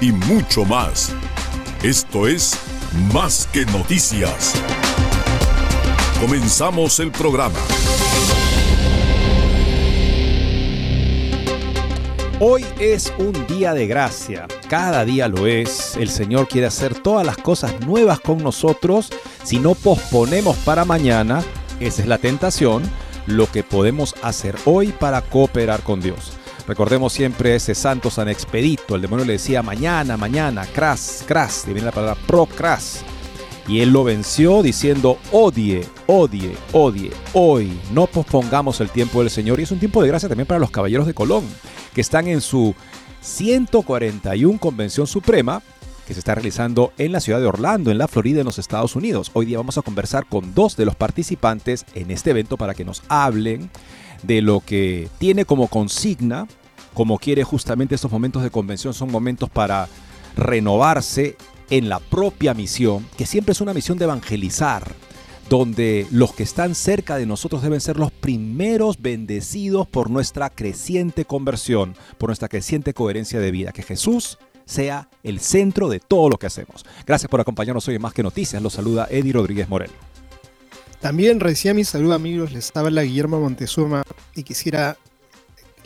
y mucho más. Esto es Más que noticias. Comenzamos el programa. Hoy es un día de gracia, cada día lo es. El Señor quiere hacer todas las cosas nuevas con nosotros. Si no posponemos para mañana, esa es la tentación, lo que podemos hacer hoy para cooperar con Dios. Recordemos siempre ese santo San Expedito, el demonio le decía mañana, mañana, cras, cras, y viene la palabra procras. Y él lo venció diciendo, odie, odie, odie, hoy, no pospongamos el tiempo del Señor. Y es un tiempo de gracia también para los caballeros de Colón, que están en su 141 Convención Suprema, que se está realizando en la ciudad de Orlando, en la Florida, en los Estados Unidos. Hoy día vamos a conversar con dos de los participantes en este evento para que nos hablen de lo que tiene como consigna, como quiere justamente estos momentos de convención, son momentos para renovarse en la propia misión, que siempre es una misión de evangelizar, donde los que están cerca de nosotros deben ser los primeros bendecidos por nuestra creciente conversión, por nuestra creciente coherencia de vida, que Jesús sea el centro de todo lo que hacemos. Gracias por acompañarnos hoy en Más que Noticias. Los saluda Eddie Rodríguez Moreno. También recién mi saludo amigos, les habla Guillermo Montezuma y quisiera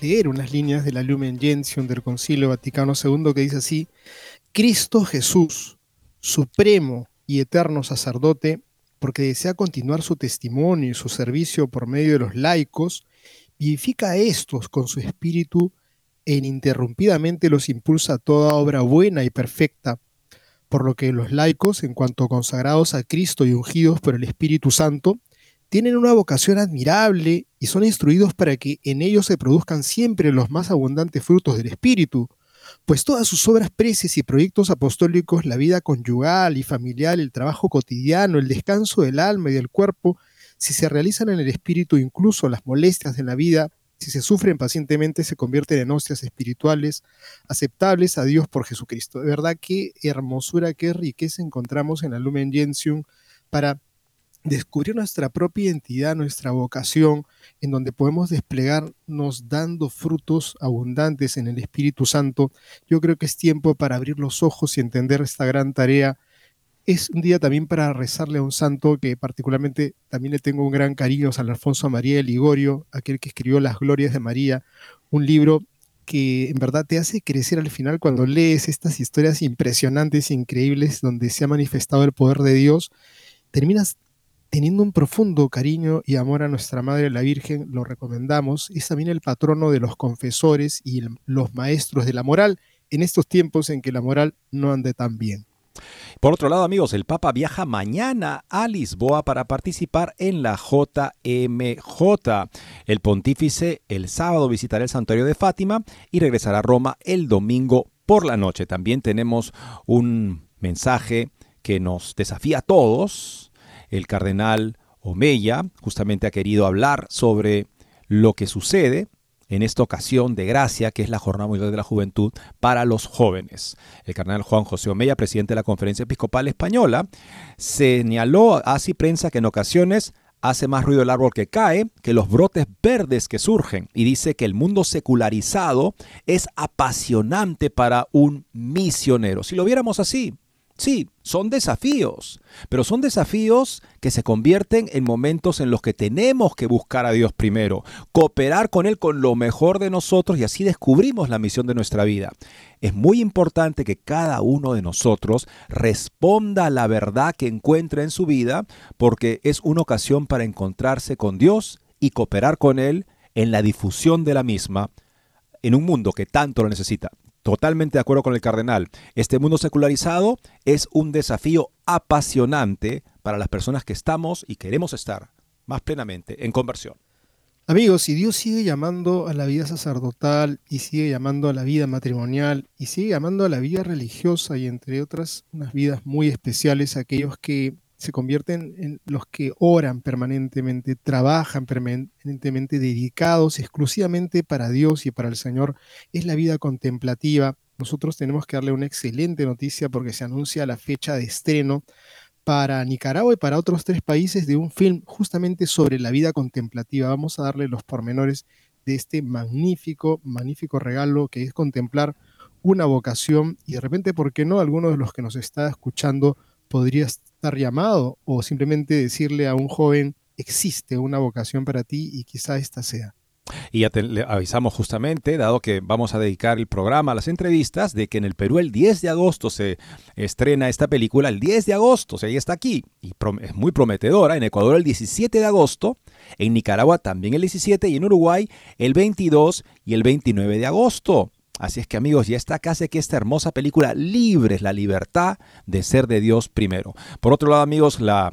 leer unas líneas de la Lumen Gentium del Concilio Vaticano II que dice así, Cristo Jesús, supremo y eterno sacerdote, porque desea continuar su testimonio y su servicio por medio de los laicos, vivifica a estos con su espíritu e ininterrumpidamente los impulsa toda obra buena y perfecta, por lo que los laicos, en cuanto consagrados a Cristo y ungidos por el Espíritu Santo, tienen una vocación admirable y son instruidos para que en ellos se produzcan siempre los más abundantes frutos del Espíritu, pues todas sus obras preces y proyectos apostólicos, la vida conyugal y familiar, el trabajo cotidiano, el descanso del alma y del cuerpo, si se realizan en el Espíritu, incluso las molestias de la vida, si se sufren pacientemente, se convierten en hostias espirituales aceptables a Dios por Jesucristo. De verdad, qué hermosura, qué riqueza encontramos en la Lumen Gentium para descubrir nuestra propia identidad, nuestra vocación, en donde podemos desplegarnos dando frutos abundantes en el Espíritu Santo. Yo creo que es tiempo para abrir los ojos y entender esta gran tarea es un día también para rezarle a un santo que particularmente también le tengo un gran cariño, San Alfonso María de Ligorio, aquel que escribió Las Glorias de María, un libro que en verdad te hace crecer al final cuando lees estas historias impresionantes, increíbles, donde se ha manifestado el poder de Dios, terminas teniendo un profundo cariño y amor a nuestra Madre la Virgen, lo recomendamos, es también el patrono de los confesores y los maestros de la moral en estos tiempos en que la moral no ande tan bien. Por otro lado, amigos, el Papa viaja mañana a Lisboa para participar en la JMJ. El pontífice el sábado visitará el santuario de Fátima y regresará a Roma el domingo por la noche. También tenemos un mensaje que nos desafía a todos. El cardenal Omeya justamente ha querido hablar sobre lo que sucede en esta ocasión de gracia, que es la Jornada Mundial de la Juventud para los jóvenes. El cardenal Juan José Omeya, presidente de la Conferencia Episcopal Española, señaló así prensa que en ocasiones hace más ruido el árbol que cae que los brotes verdes que surgen y dice que el mundo secularizado es apasionante para un misionero. Si lo viéramos así, Sí, son desafíos, pero son desafíos que se convierten en momentos en los que tenemos que buscar a Dios primero, cooperar con Él con lo mejor de nosotros y así descubrimos la misión de nuestra vida. Es muy importante que cada uno de nosotros responda a la verdad que encuentra en su vida porque es una ocasión para encontrarse con Dios y cooperar con Él en la difusión de la misma en un mundo que tanto lo necesita. Totalmente de acuerdo con el cardenal. Este mundo secularizado es un desafío apasionante para las personas que estamos y queremos estar más plenamente en conversión. Amigos, si Dios sigue llamando a la vida sacerdotal y sigue llamando a la vida matrimonial y sigue llamando a la vida religiosa y entre otras unas vidas muy especiales aquellos que se convierten en los que oran permanentemente, trabajan permanentemente, dedicados exclusivamente para Dios y para el Señor, es la vida contemplativa. Nosotros tenemos que darle una excelente noticia porque se anuncia la fecha de estreno para Nicaragua y para otros tres países de un film justamente sobre la vida contemplativa. Vamos a darle los pormenores de este magnífico, magnífico regalo que es contemplar una vocación y de repente, ¿por qué no? Alguno de los que nos está escuchando podría estar llamado o simplemente decirle a un joven, existe una vocación para ti y quizá esta sea. Y ya le avisamos justamente, dado que vamos a dedicar el programa a las entrevistas, de que en el Perú el 10 de agosto se estrena esta película, el 10 de agosto, o sea, ya está aquí, y es muy prometedora, en Ecuador el 17 de agosto, en Nicaragua también el 17 y en Uruguay el 22 y el 29 de agosto. Así es que amigos, ya está casi que esta hermosa película Libres, la libertad de ser de Dios primero. Por otro lado amigos, la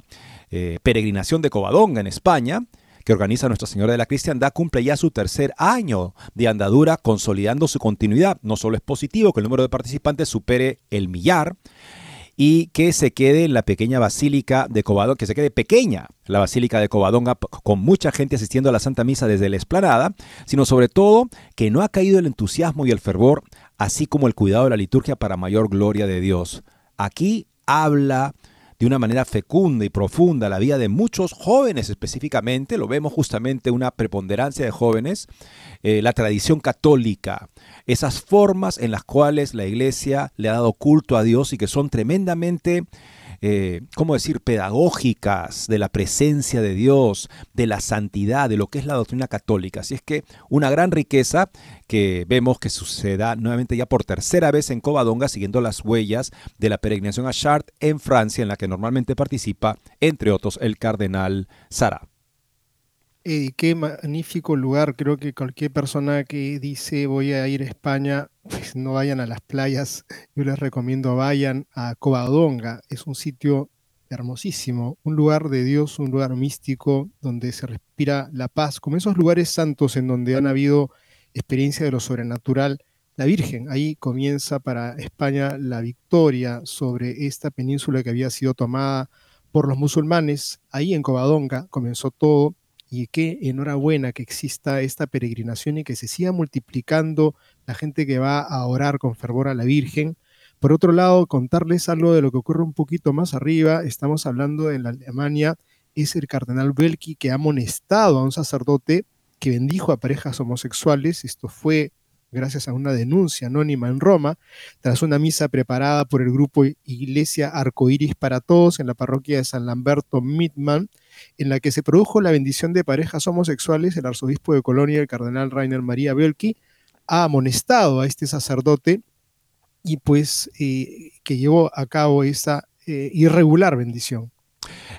eh, peregrinación de Covadonga en España, que organiza Nuestra Señora de la Cristiandad, cumple ya su tercer año de andadura, consolidando su continuidad. No solo es positivo que el número de participantes supere el millar, y que se quede la pequeña basílica de Covadonga, que se quede pequeña la basílica de Covadonga con mucha gente asistiendo a la Santa Misa desde la esplanada, sino sobre todo que no ha caído el entusiasmo y el fervor, así como el cuidado de la liturgia para mayor gloria de Dios. Aquí habla de una manera fecunda y profunda la vida de muchos jóvenes específicamente, lo vemos justamente una preponderancia de jóvenes, eh, la tradición católica, esas formas en las cuales la iglesia le ha dado culto a Dios y que son tremendamente eh, ¿cómo decir?, pedagógicas de la presencia de Dios, de la santidad, de lo que es la doctrina católica. Así es que una gran riqueza que vemos que suceda nuevamente ya por tercera vez en Covadonga, siguiendo las huellas de la peregrinación a Chartres en Francia, en la que normalmente participa, entre otros, el cardenal Sara. Eddie, qué magnífico lugar. Creo que cualquier persona que dice voy a ir a España, pues no vayan a las playas. Yo les recomiendo vayan a Covadonga. Es un sitio hermosísimo, un lugar de Dios, un lugar místico donde se respira la paz, como esos lugares santos en donde han habido experiencia de lo sobrenatural. La Virgen, ahí comienza para España la victoria sobre esta península que había sido tomada por los musulmanes. Ahí en Covadonga comenzó todo y qué enhorabuena que exista esta peregrinación y que se siga multiplicando la gente que va a orar con fervor a la Virgen. Por otro lado, contarles algo de lo que ocurre un poquito más arriba. Estamos hablando de la Alemania, es el cardenal Belki que ha amonestado a un sacerdote que bendijo a parejas homosexuales. Esto fue gracias a una denuncia anónima en Roma, tras una misa preparada por el grupo Iglesia Arcoiris para Todos en la parroquia de San Lamberto Midman, en la que se produjo la bendición de parejas homosexuales, el arzobispo de Colonia, el cardenal Rainer María Belki, ha amonestado a este sacerdote y pues eh, que llevó a cabo esa eh, irregular bendición.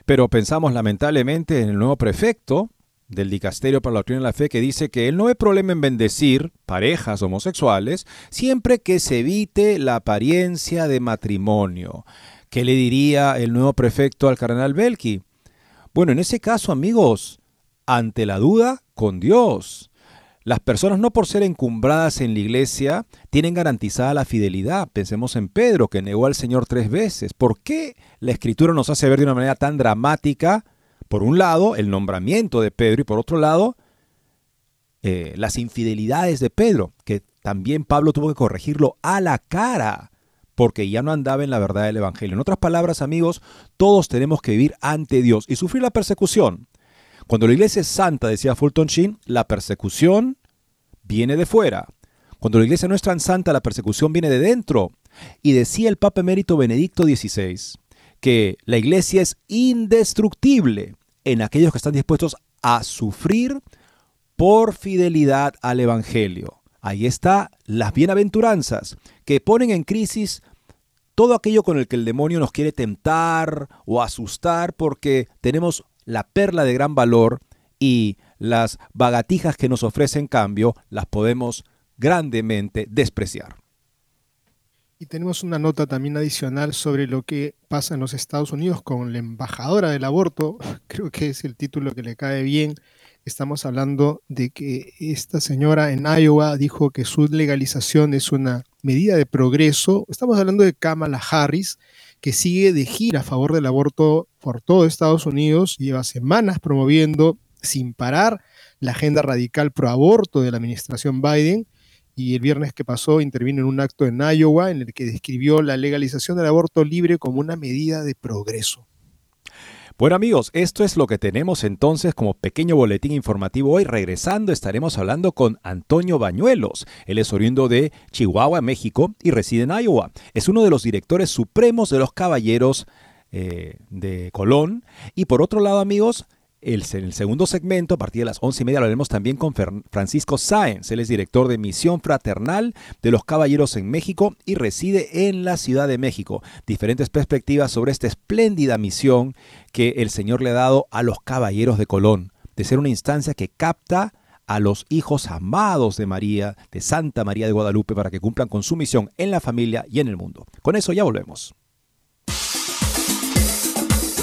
Pero pensamos lamentablemente en el nuevo prefecto, del Dicasterio para la Doctrina de la Fe que dice que él no ve problema en bendecir parejas homosexuales siempre que se evite la apariencia de matrimonio. ¿Qué le diría el nuevo prefecto al cardenal Belki? Bueno, en ese caso, amigos, ante la duda, con Dios. Las personas no por ser encumbradas en la iglesia tienen garantizada la fidelidad. Pensemos en Pedro, que negó al Señor tres veces. ¿Por qué la escritura nos hace ver de una manera tan dramática por un lado, el nombramiento de Pedro y por otro lado, eh, las infidelidades de Pedro, que también Pablo tuvo que corregirlo a la cara, porque ya no andaba en la verdad del Evangelio. En otras palabras, amigos, todos tenemos que vivir ante Dios y sufrir la persecución. Cuando la iglesia es santa, decía Fulton Sheen, la persecución viene de fuera. Cuando la iglesia no es tan santa, la persecución viene de dentro. Y decía el Papa Emérito Benedicto XVI que la iglesia es indestructible en aquellos que están dispuestos a sufrir por fidelidad al Evangelio. Ahí está las bienaventuranzas que ponen en crisis todo aquello con el que el demonio nos quiere tentar o asustar porque tenemos la perla de gran valor y las bagatijas que nos ofrece en cambio las podemos grandemente despreciar. Y tenemos una nota también adicional sobre lo que pasa en los Estados Unidos con la embajadora del aborto. Creo que es el título que le cae bien. Estamos hablando de que esta señora en Iowa dijo que su legalización es una medida de progreso. Estamos hablando de Kamala Harris, que sigue de gira a favor del aborto por todo Estados Unidos. Lleva semanas promoviendo sin parar la agenda radical pro aborto de la administración Biden y el viernes que pasó intervino en un acto en Iowa en el que describió la legalización del aborto libre como una medida de progreso. Bueno amigos, esto es lo que tenemos entonces como pequeño boletín informativo hoy. Regresando estaremos hablando con Antonio Bañuelos. Él es oriundo de Chihuahua, México y reside en Iowa. Es uno de los directores supremos de los Caballeros eh, de Colón. Y por otro lado amigos, el, en el segundo segmento, a partir de las once y media, hablaremos también con Francisco Sáenz. Él es director de Misión Fraternal de los Caballeros en México y reside en la Ciudad de México. Diferentes perspectivas sobre esta espléndida misión que el Señor le ha dado a los Caballeros de Colón, de ser una instancia que capta a los hijos amados de María, de Santa María de Guadalupe, para que cumplan con su misión en la familia y en el mundo. Con eso ya volvemos.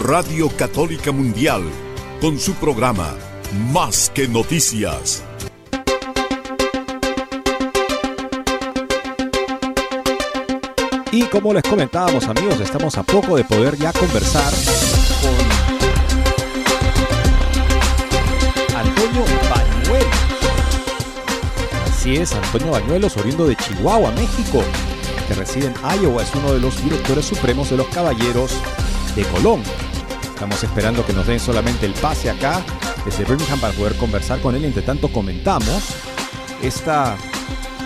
Radio Católica Mundial, con su programa Más que Noticias. Y como les comentábamos amigos, estamos a poco de poder ya conversar con Antonio Bañuelos. Así es, Antonio Bañuelos, oriundo de Chihuahua, México que reside en Iowa, es uno de los directores supremos de los Caballeros de Colón. Estamos esperando que nos den solamente el pase acá desde Birmingham para poder conversar con él. Entre tanto comentamos esta...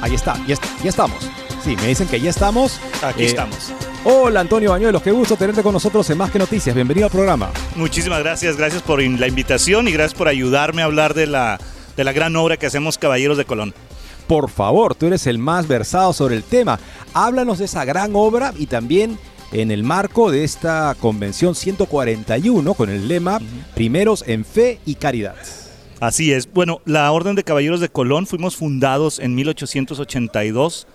Ahí está, ya, ya estamos. Sí, me dicen que ya estamos. Aquí Eh, estamos. Hola Antonio Bañuelos, qué gusto tenerte con nosotros en Más que Noticias. Bienvenido al programa. Muchísimas gracias, gracias por la invitación y gracias por ayudarme a hablar de la, de la gran obra que hacemos Caballeros de Colón. Por favor, tú eres el más versado sobre el tema. Háblanos de esa gran obra y también en el marco de esta convención 141 con el lema Primeros en Fe y Caridad. Así es. Bueno, la Orden de Caballeros de Colón fuimos fundados en 1882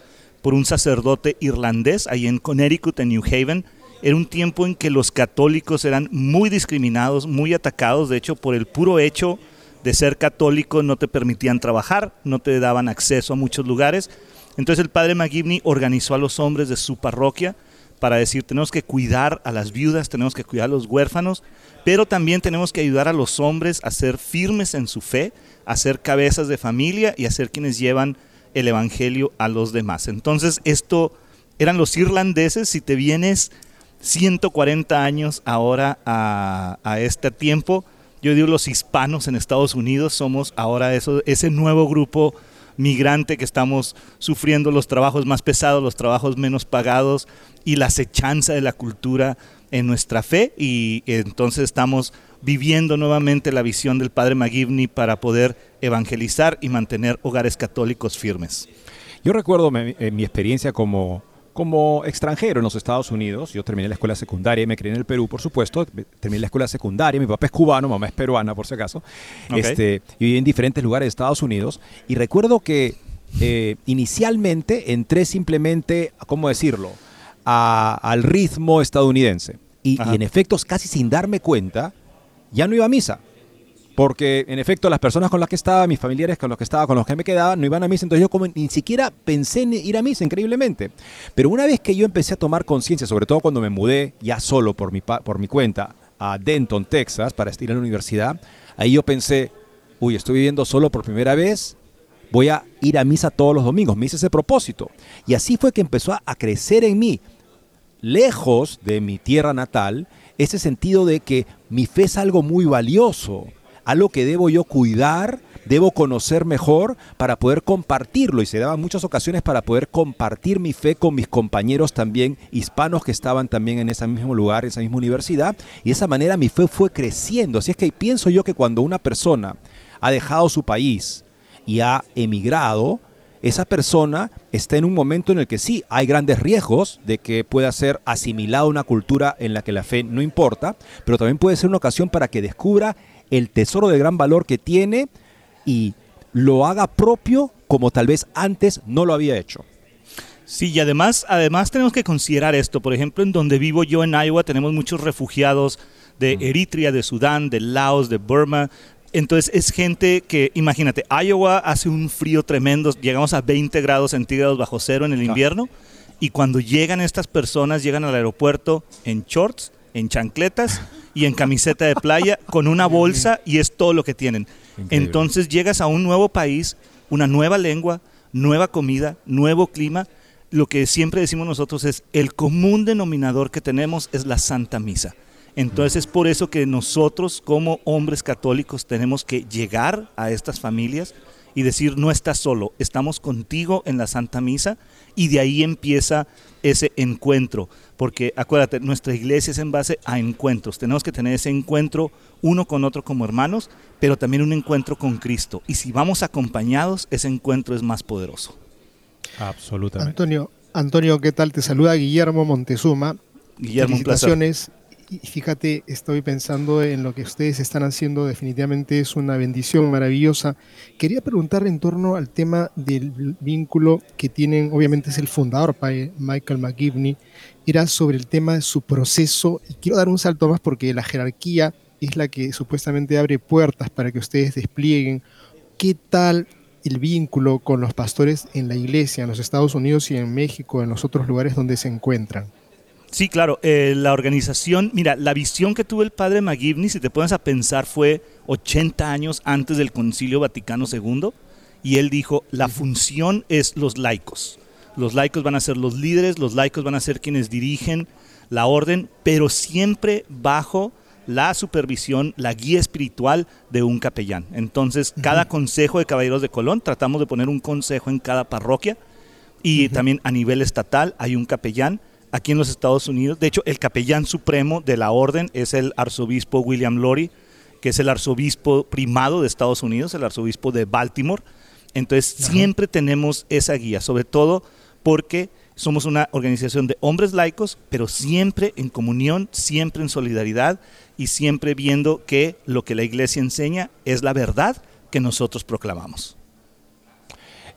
por un sacerdote irlandés ahí en Connecticut, en New Haven. Era un tiempo en que los católicos eran muy discriminados, muy atacados. De hecho, por el puro hecho de ser católico no te permitían trabajar, no te daban acceso a muchos lugares. Entonces el padre McGivney organizó a los hombres de su parroquia para decir, tenemos que cuidar a las viudas, tenemos que cuidar a los huérfanos, pero también tenemos que ayudar a los hombres a ser firmes en su fe, a ser cabezas de familia y a ser quienes llevan el evangelio a los demás. Entonces esto eran los irlandeses, si te vienes 140 años ahora a, a este tiempo. Yo digo los hispanos en Estados Unidos somos ahora eso, ese nuevo grupo migrante que estamos sufriendo los trabajos más pesados, los trabajos menos pagados y la acechanza de la cultura en nuestra fe y entonces estamos viviendo nuevamente la visión del Padre McGivney para poder evangelizar y mantener hogares católicos firmes. Yo recuerdo mi, eh, mi experiencia como, como extranjero en los Estados Unidos. Yo terminé la escuela secundaria y me crié en el Perú, por supuesto. Terminé la escuela secundaria. Mi papá es cubano, mamá es peruana, por si acaso. Ok. Este, y viví en diferentes lugares de Estados Unidos. Y recuerdo que eh, inicialmente entré simplemente, ¿cómo decirlo?, a- al ritmo estadounidense. Y, y en efecto, casi sin darme cuenta, ya no iba a misa. Porque en efecto las personas con las que estaba, mis familiares con los que estaba, con los que me quedaba, no iban a misa. Entonces yo como ni siquiera pensé en ir a misa, increíblemente. Pero una vez que yo empecé a tomar conciencia, sobre todo cuando me mudé ya solo por mi, por mi cuenta a Denton, Texas, para ir a la universidad, ahí yo pensé, uy, estoy viviendo solo por primera vez, voy a ir a misa todos los domingos. Me hice ese propósito. Y así fue que empezó a crecer en mí lejos de mi tierra natal, ese sentido de que mi fe es algo muy valioso, algo que debo yo cuidar, debo conocer mejor para poder compartirlo. Y se daban muchas ocasiones para poder compartir mi fe con mis compañeros también hispanos que estaban también en ese mismo lugar, en esa misma universidad. Y de esa manera mi fe fue creciendo. Así es que pienso yo que cuando una persona ha dejado su país y ha emigrado, esa persona está en un momento en el que sí hay grandes riesgos de que pueda ser asimilado a una cultura en la que la fe no importa, pero también puede ser una ocasión para que descubra el tesoro de gran valor que tiene y lo haga propio como tal vez antes no lo había hecho. Sí, y además, además tenemos que considerar esto. Por ejemplo, en donde vivo yo en Iowa tenemos muchos refugiados de Eritrea, de Sudán, de Laos, de Burma. Entonces es gente que, imagínate, Iowa hace un frío tremendo, llegamos a 20 grados centígrados bajo cero en el invierno, y cuando llegan estas personas, llegan al aeropuerto en shorts, en chancletas y en camiseta de playa, con una bolsa y es todo lo que tienen. Increíble. Entonces llegas a un nuevo país, una nueva lengua, nueva comida, nuevo clima. Lo que siempre decimos nosotros es el común denominador que tenemos es la Santa Misa. Entonces es por eso que nosotros como hombres católicos tenemos que llegar a estas familias y decir, no estás solo, estamos contigo en la Santa Misa y de ahí empieza ese encuentro. Porque acuérdate, nuestra iglesia es en base a encuentros. Tenemos que tener ese encuentro uno con otro como hermanos, pero también un encuentro con Cristo. Y si vamos acompañados, ese encuentro es más poderoso. Absolutamente. Antonio, Antonio, ¿qué tal? Te saluda Guillermo Montezuma. Guillermo, un placer. Felicitaciones. Y fíjate, estoy pensando en lo que ustedes están haciendo, definitivamente es una bendición maravillosa. Quería preguntar en torno al tema del vínculo que tienen, obviamente es el fundador, pa- Michael McGivney, era sobre el tema de su proceso, y quiero dar un salto más porque la jerarquía es la que supuestamente abre puertas para que ustedes desplieguen. ¿Qué tal el vínculo con los pastores en la iglesia, en los Estados Unidos y en México, en los otros lugares donde se encuentran? Sí, claro. eh, la organización, mira, la visión que tuvo el padre McGivney, si te pones a pensar, fue 80 años antes del Concilio Vaticano II. Y él dijo, la función es los laicos. Los laicos van a ser los líderes, los laicos van a ser quienes dirigen la orden, pero siempre bajo la supervisión, la guía espiritual de un capellán. Entonces, cada consejo de caballeros de Colón, tratamos de poner un consejo en cada parroquia y también a nivel estatal hay un capellán aquí en los Estados Unidos. De hecho, el capellán supremo de la orden es el arzobispo William Lori, que es el arzobispo primado de Estados Unidos, el arzobispo de Baltimore. Entonces, siempre tenemos esa guía, sobre todo porque somos una organización de hombres laicos, pero siempre en comunión, siempre en solidaridad y siempre viendo que lo que la iglesia enseña es la verdad que nosotros proclamamos.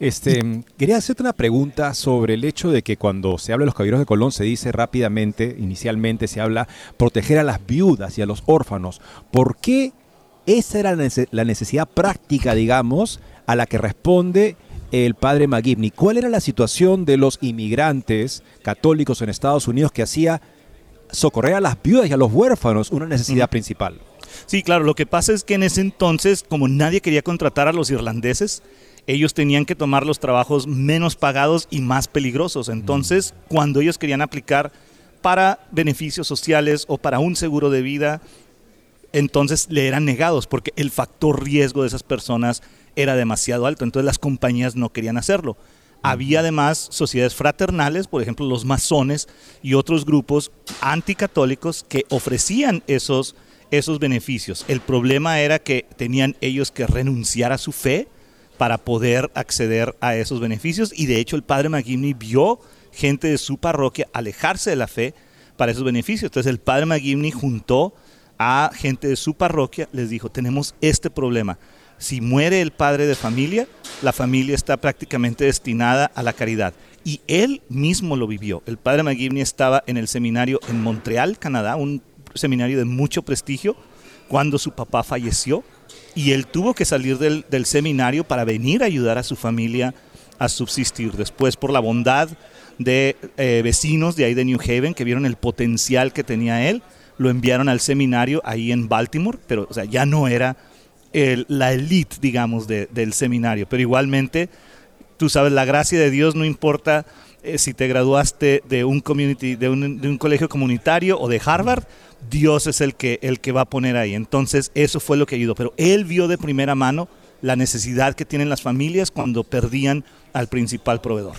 Este, quería hacerte una pregunta sobre el hecho de que cuando se habla de los caballeros de Colón se dice rápidamente, inicialmente se habla proteger a las viudas y a los órfanos. ¿Por qué esa era la nece- la necesidad práctica, digamos, a la que responde el padre McGivney? ¿Cuál era la situación de los inmigrantes católicos en Estados Unidos que hacía socorrer a las viudas y a los huérfanos una necesidad principal? Sí, claro, lo que pasa es que en ese entonces, como nadie quería contratar a los irlandeses, ellos tenían que tomar los trabajos menos pagados y más peligrosos. Entonces, cuando ellos querían aplicar para beneficios sociales o para un seguro de vida, entonces le eran negados porque el factor riesgo de esas personas era demasiado alto, entonces las compañías no querían hacerlo. Había además sociedades fraternales, por ejemplo los masones y otros grupos anticatólicos que ofrecían esos, esos beneficios. El problema era que tenían ellos que renunciar a su fe para poder acceder a esos beneficios y de hecho el padre McGivney vio gente de su parroquia alejarse de la fe para esos beneficios. Entonces el padre McGivney juntó a gente de su parroquia, les dijo, tenemos este problema. Si muere el padre de familia, la familia está prácticamente destinada a la caridad. Y él mismo lo vivió. El padre McGivney estaba en el seminario en Montreal, Canadá, un seminario de mucho prestigio, cuando su papá falleció. Y él tuvo que salir del, seminario para venir a ayudar a su familia a subsistir. Después, por la bondad de eh, vecinos de ahí de New Haven que vieron el potencial que tenía él, lo enviaron al seminario ahí en Baltimore, pero ya no era la elite, digamos, de, del seminario. Pero igualmente, tú sabes, la gracia de Dios no importa eh, si te graduaste de un, community, de un, de un colegio comunitario o de Harvard, Dios es el que, el que va a poner ahí. Entonces, eso fue lo que ayudó. Pero él vio de primera mano la necesidad que tienen las familias cuando perdían al principal proveedor.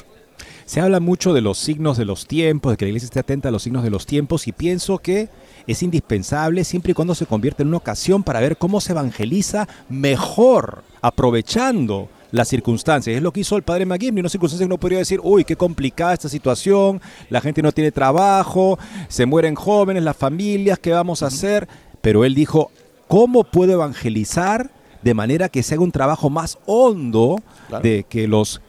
Se habla mucho de los signos de los tiempos, de que la iglesia esté atenta a los signos de los tiempos y pienso que es indispensable siempre y cuando se convierte en una ocasión para ver cómo se evangeliza mejor, aprovechando las circunstancias. Es lo que hizo el padre McGivney, una circunstancia que no podría decir, uy, qué complicada esta situación, la gente no tiene trabajo, se mueren jóvenes, las familias, ¿qué vamos a hacer? Pero él dijo, ¿cómo puedo evangelizar de manera que se haga un trabajo más hondo Claro. de que los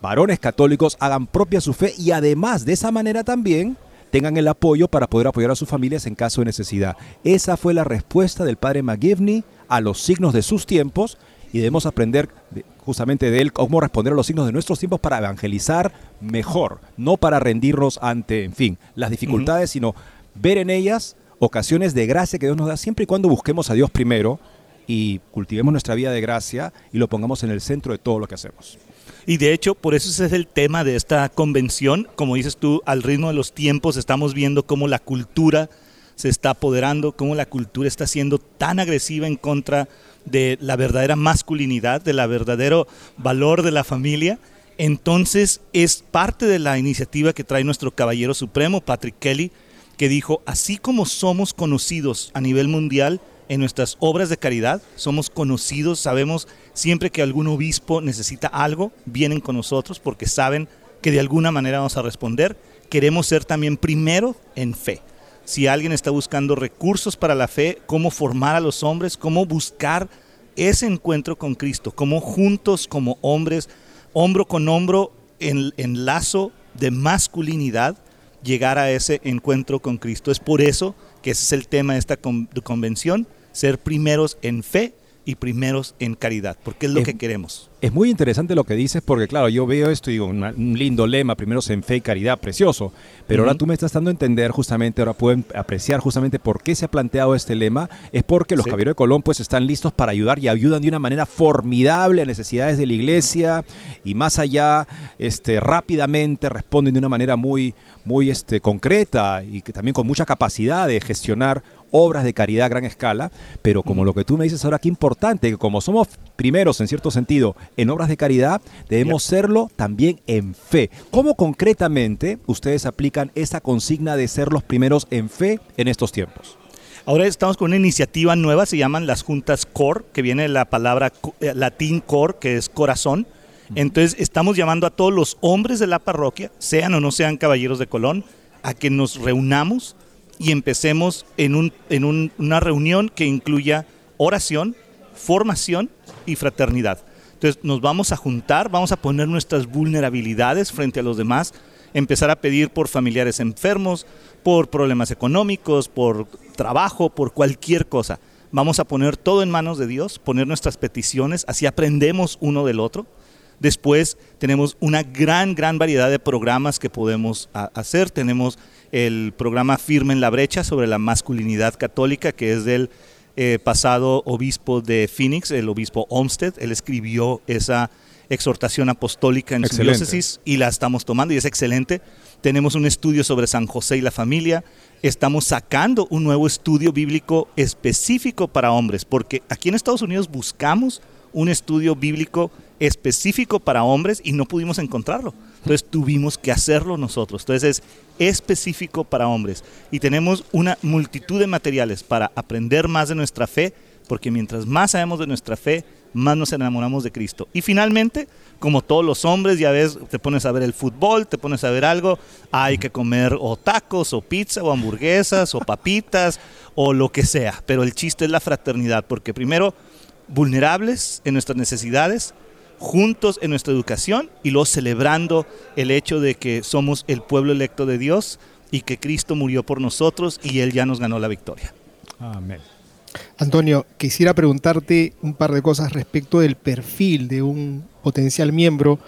varones católicos hagan propia su fe y además de esa manera también tengan el apoyo para poder apoyar a sus familias en caso de necesidad. Esa fue la respuesta del padre McGivney a los signos de sus tiempos y debemos aprender de- justamente de él cómo responder a los signos de nuestros tiempos para evangelizar mejor, no para rendirnos ante, en fin, las dificultades, sino ver en ellas ocasiones de gracia que Dios nos da siempre y cuando busquemos a Dios primero y cultivemos nuestra vida de gracia y lo pongamos en el centro de todo lo que hacemos. Y de hecho, por eso ese es el tema de esta convención. Como dices tú, al ritmo de los tiempos estamos viendo cómo la cultura se está apoderando, cómo la cultura está siendo tan agresiva en contra de la verdadera masculinidad, de la verdadero valor de la familia. Entonces es parte de la iniciativa que trae nuestro caballero supremo, Patrick Kelly, que dijo, así como somos conocidos a nivel mundial en nuestras obras de caridad, somos conocidos, sabemos siempre que algún obispo necesita algo, vienen con nosotros porque saben que de alguna manera vamos a responder. Queremos ser también primero en fe. Si alguien está buscando recursos para la fe, cómo formar a los hombres, cómo buscar ese encuentro con Cristo, cómo juntos como hombres, hombro con hombro, en, en lazo de masculinidad, llegar a ese encuentro con Cristo. Es por eso que ese es el tema de esta convención, ser primeros en fe y primeros en caridad, porque es lo que queremos. Es muy interesante lo que dices porque, claro, yo veo esto y digo, una- un lindo lema, primero en fe y caridad, precioso. Pero ahora tú me estás dando a entender justamente, ahora pueden apreciar justamente por qué se ha planteado este lema. Es porque los Sí. caballeros de Colón pues están listos para ayudar y ayudan de una manera formidable a necesidades de la iglesia y más allá, este, rápidamente responden de una manera muy, muy este, concreta y que también con mucha capacidad de gestionar obras de caridad a gran escala, pero como lo que tú me dices ahora, qué importante, que como somos primeros en cierto sentido en obras de caridad, debemos serlo también en fe. ¿Cómo concretamente ustedes aplican esa consigna de ser los primeros en fe en estos tiempos? Ahora estamos con una iniciativa nueva, se llaman las juntas core, que viene de la palabra eh, latín core, que es corazón. Entonces estamos llamando a todos los hombres de la parroquia, sean o no sean caballeros de Colón, a que nos reunamos y empecemos en, un- en un- una reunión que incluya oración, formación y fraternidad. Entonces nos vamos a juntar, vamos a poner nuestras vulnerabilidades frente a los demás, empezar a pedir por familiares enfermos, por problemas económicos, por trabajo, por cualquier cosa. Vamos a poner todo en manos de Dios, poner nuestras peticiones, así aprendemos uno del otro. Después tenemos una gran, gran variedad de programas que podemos hacer. Tenemos el programa Firme en la Brecha sobre la masculinidad católica, que es del eh, pasado obispo de Phoenix, el obispo Olmsted. Él escribió esa, exhortación apostólica en su diócesis y la estamos tomando y es excelente. Tenemos un estudio sobre San José y la familia. Estamos sacando un nuevo estudio bíblico específico para hombres, porque aquí en Estados Unidos buscamos un estudio bíblico específico para hombres y no pudimos encontrarlo. Entonces tuvimos que hacerlo nosotros. Entonces es específico para hombres. Y tenemos una multitud de materiales para aprender más de nuestra fe, porque mientras más sabemos de nuestra fe, más nos enamoramos de Cristo. Y finalmente, como todos los hombres, ya ves, te pones a ver el fútbol, te pones a ver algo, hay que comer o tacos, o pizza, o hamburguesas, o papitas, o lo que sea. Pero el chiste es la fraternidad, porque primero, vulnerables en nuestras necesidades, juntos en nuestra educación y luego celebrando el hecho de que somos el pueblo electo de Dios y que Cristo murió por nosotros y Él ya nos ganó la victoria. Amén. Antonio, quisiera preguntarte un par de cosas respecto del perfil de un potencial miembro.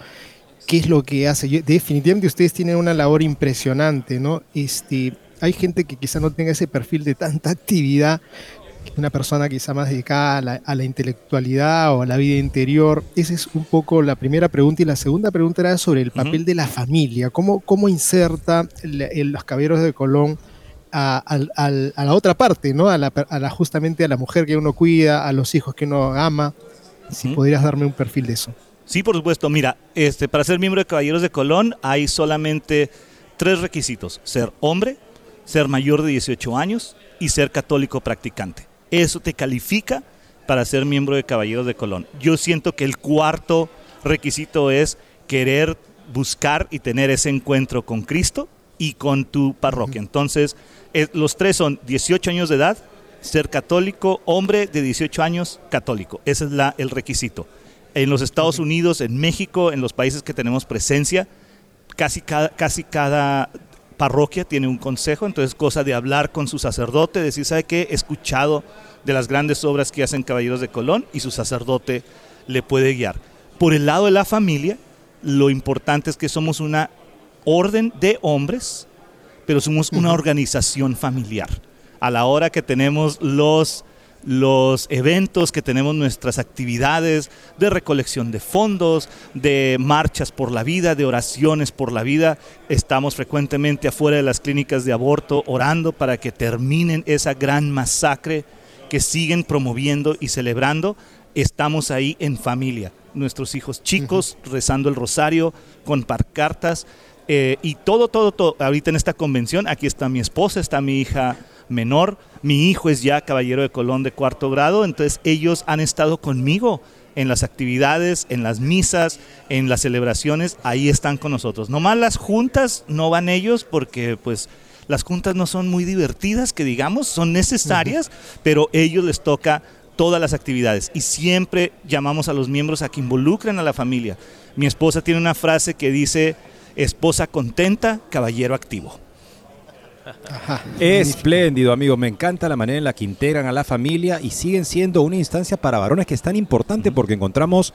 ¿Qué es lo que hace? Yo- definitivamente ustedes tienen una labor impresionante, ¿no? Este, hay gente que quizá no tenga ese perfil de tanta actividad, una persona quizá más dedicada a la, a la intelectualidad o a la vida interior. Esa es un poco la primera pregunta. Y la segunda pregunta era sobre el papel de la familia. ¿Cómo, cómo inserta el- el- los caballeros de Colón a, la otra parte, ¿no? A la, per- a la- justamente a la mujer que uno cuida, a los hijos que uno ama. Si podrías darme un perfil de eso. Sí, por supuesto. Mira, este, para ser miembro de Caballeros de Colón hay solamente tres requisitos. Ser hombre, ser mayor de 18 años y ser católico practicante. Eso te califica para ser miembro de Caballeros de Colón. Yo siento que el cuarto requisito es querer buscar y tener ese encuentro con Cristo y con tu parroquia. Entonces, eh, los tres son 18 años de edad, ser católico, hombre de 18 años, católico. Ese es la, el requisito. En los Estados Unidos, en México, en los países que tenemos presencia, casi cada, casi cada parroquia tiene un consejo, entonces cosa de hablar con su sacerdote, decir, ¿sabe qué? He escuchado de las grandes obras que hacen Caballeros de Colón y su sacerdote le puede guiar. Por el lado de la familia, lo importante es que somos una orden de hombres, pero somos una organización familiar. A la hora que tenemos los, los eventos, que tenemos nuestras actividades de recolección de fondos, de marchas por la vida, de oraciones por la vida, estamos frecuentemente afuera de las clínicas de aborto orando para que terminen esa gran masacre que siguen promoviendo y celebrando. Estamos ahí en familia, nuestros hijos chicos rezando el rosario con parcartas eh, y todo, todo, todo. Ahorita en esta convención, aquí está mi esposa, está mi hija menor, mi hijo es ya caballero de Colón de cuarto grado, entonces ellos han estado conmigo en las actividades, en las misas, en las celebraciones, ahí están con nosotros. Nomás las juntas no van ellos porque pues las juntas no son muy divertidas, que digamos, son necesarias, pero ellos les toca todas las actividades y siempre llamamos a los miembros a que involucren a la familia. Mi esposa tiene una frase que dice, esposa contenta, caballero activo. Espléndido, amigo. Me encanta la manera en la que integran a la familia y siguen siendo una instancia para varones que es tan importante porque encontramos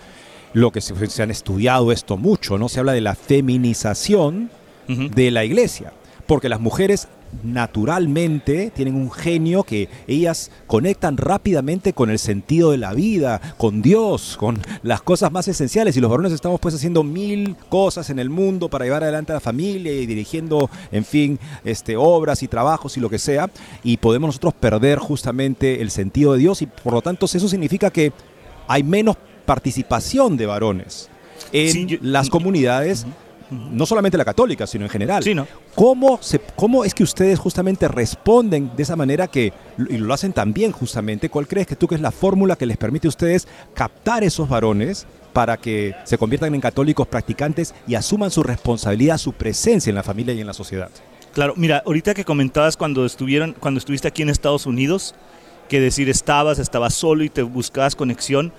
lo que se, se han estudiado esto mucho, ¿no? Se habla de la feminización de la iglesia, porque las mujeres naturalmente tienen un genio que ellas conectan rápidamente con el sentido de la vida, con Dios, con las cosas más esenciales. Y los varones estamos pues haciendo mil cosas en el mundo para llevar adelante a la familia y dirigiendo, en fin, este obras y trabajos y lo que sea. Y podemos nosotros perder justamente el sentido de Dios. Y por lo tanto eso significa que hay menos participación de varones en Sí, yo- las comunidades no solamente la católica, sino en general. Sí, ¿no? ¿Cómo, se, ¿Cómo es que ustedes justamente responden de esa manera que, y lo hacen tan bien justamente? ¿Cuál crees que tú que es la fórmula que les permite a ustedes captar esos varones para que se conviertan en católicos practicantes y asuman su responsabilidad, su presencia en la familia y en la sociedad? Claro, mira, ahorita que comentabas cuando estuvieron, cuando estuviste aquí en Estados Unidos, que decir estabas, estabas solo y te buscabas conexión.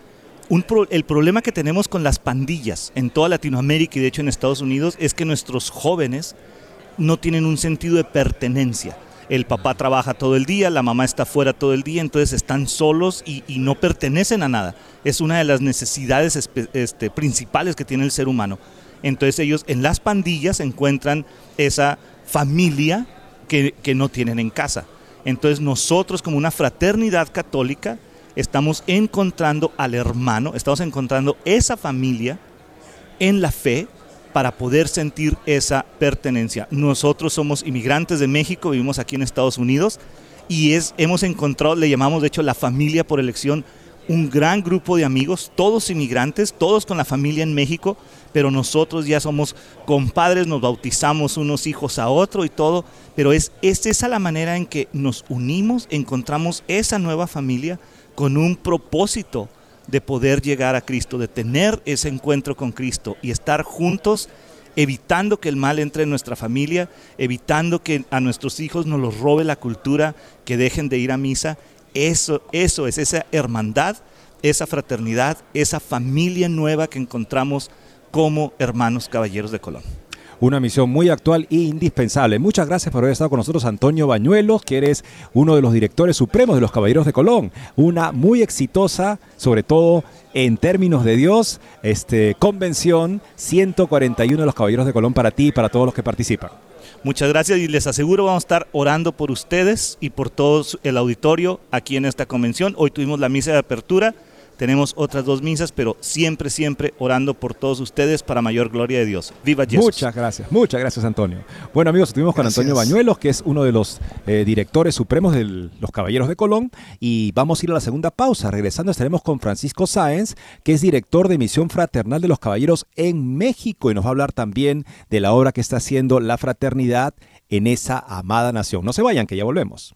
El problema que tenemos con las pandillas en toda Latinoamérica y de hecho en Estados Unidos es que nuestros jóvenes no tienen un sentido de pertenencia. El papá trabaja todo el día, la mamá está fuera todo el día, entonces están solos y, no pertenecen a nada. Es una de las necesidades este, principales que tiene el ser humano. Entonces ellos en las pandillas encuentran esa familia que, que no tienen en casa. Entonces nosotros como una fraternidad católica estamos encontrando al hermano, estamos encontrando esa familia en la fe para poder sentir esa pertenencia. Nosotros somos inmigrantes de México, vivimos aquí en Estados Unidos y es, hemos encontrado, le llamamos de hecho la familia por elección, un gran grupo de amigos, todos inmigrantes, todos con la familia en México, pero nosotros ya somos compadres, nos bautizamos unos hijos a otro y todo, pero es, es esa la manera en que nos unimos, encontramos esa nueva familia con un propósito de poder llegar a Cristo, de tener ese encuentro con Cristo y estar juntos evitando que el mal entre en nuestra familia, evitando que a nuestros hijos nos los robe la cultura, que dejen de ir a misa. Eso, eso es esa hermandad, esa fraternidad, esa familia nueva que encontramos como hermanos caballeros de Colón una misión muy actual e indispensable. Muchas gracias por haber estado con nosotros, Antonio Bañuelos, que eres uno de los directores supremos de los Caballeros de Colón. Una muy exitosa, sobre todo en términos de Dios, este, convención 141 de los Caballeros de Colón para ti y para todos los que participan. Muchas gracias y les aseguro vamos a estar orando por ustedes y por todo el auditorio aquí en esta convención. Hoy tuvimos la misa de apertura tenemos otras dos misas, pero siempre, siempre orando por todos ustedes para mayor gloria de Dios. Viva Jesús. Muchas gracias, muchas gracias Antonio. Bueno amigos, estuvimos con Antonio Bañuelos, que es uno de los eh, directores supremos de los Caballeros de Colón, y vamos a ir a la segunda pausa. Regresando estaremos con Francisco Sáenz, que es director de Misión Fraternal de los Caballeros en México, y nos va a hablar también de la obra que está haciendo la fraternidad en esa amada nación. No se vayan, que ya volvemos.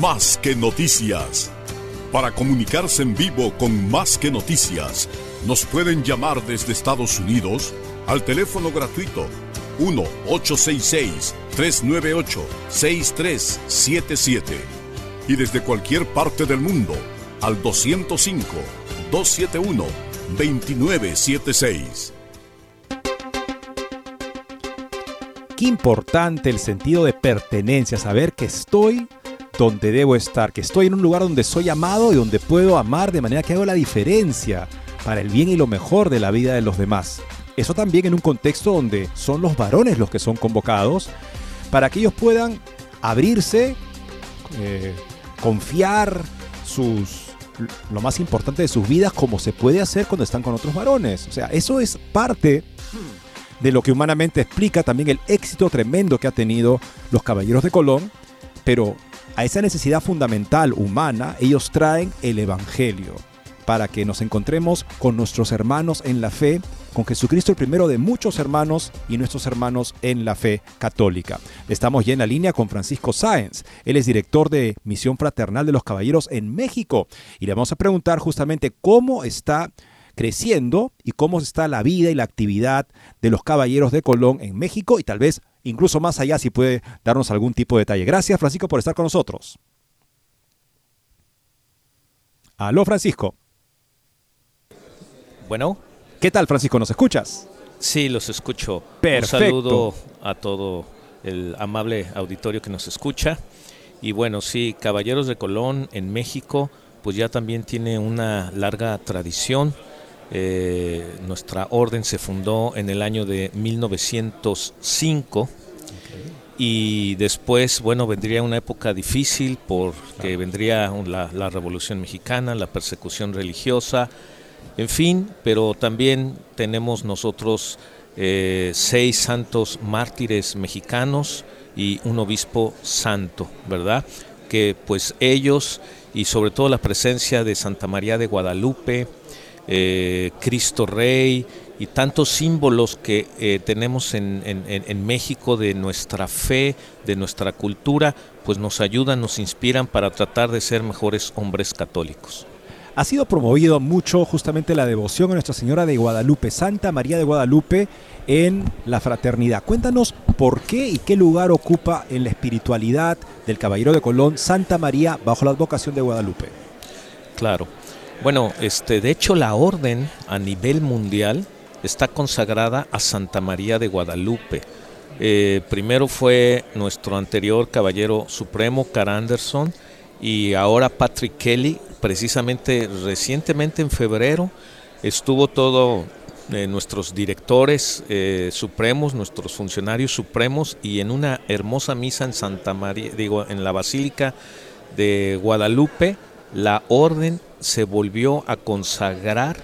más que Noticias. Para comunicarse en vivo con Más que Noticias, nos pueden llamar desde Estados Unidos al teléfono gratuito 1-866-398-6377 y desde cualquier parte del mundo al 205-271-2976. Qué importante el sentido de pertenencia, saber que estoy donde debo estar, que estoy en un lugar donde soy amado y donde puedo amar de manera que hago la diferencia para el bien y lo mejor de la vida de los demás. Eso también en un contexto donde son los varones los que son convocados para que ellos puedan abrirse, eh, confiar sus lo más importante de sus vidas como se puede hacer cuando están con otros varones. O sea, eso es parte de lo que humanamente explica también el éxito tremendo que ha tenido los Caballeros de Colón, pero a esa necesidad fundamental humana, ellos traen el Evangelio para que nos encontremos con nuestros hermanos en la fe, con Jesucristo el primero de muchos hermanos y nuestros hermanos en la fe católica. Estamos ya en la línea con Francisco Sáenz. Él es director de Misión Fraternal de los Caballeros en México y le vamos a preguntar justamente cómo está creciendo y cómo está la vida y la actividad de los Caballeros de Colón en México y tal vez incluso más allá si puede darnos algún tipo de detalle. Gracias Francisco por estar con nosotros. Aló Francisco. Bueno. ¿Qué tal Francisco? ¿Nos escuchas? Sí, los escucho. Perfecto. Un saludo a todo el amable auditorio que nos escucha. Y bueno, sí, Caballeros de Colón en México, pues ya también tiene una larga tradición Eh, nuestra orden se fundó en el año de 1905 y después, bueno, vendría una época difícil porque vendría la, la Revolución Mexicana, la persecución religiosa, en fin, pero también tenemos nosotros eh, seis santos mártires mexicanos y un obispo santo, ¿verdad? Que pues ellos y sobre todo la presencia de Santa María de Guadalupe, eh, Cristo Rey y tantos símbolos que eh, tenemos en, en, México de nuestra fe, de nuestra cultura, pues nos ayudan, nos inspiran para tratar de ser mejores hombres católicos. Ha sido promovido mucho justamente la devoción a Nuestra Señora de Guadalupe, Santa María de Guadalupe, en la fraternidad. Cuéntanos por qué y qué lugar ocupa en la espiritualidad del Caballero de Colón Santa María bajo la advocación de Guadalupe. Claro. Bueno, este, de hecho la orden a nivel mundial está consagrada a Santa María de Guadalupe. Eh, primero fue nuestro anterior caballero supremo, Car Anderson, y ahora Patrick Kelly, precisamente recientemente en febrero, estuvo todo eh, nuestros directores eh, supremos, nuestros funcionarios supremos y en una hermosa misa en Santa María, digo, en la Basílica de Guadalupe, la orden se volvió a consagrar,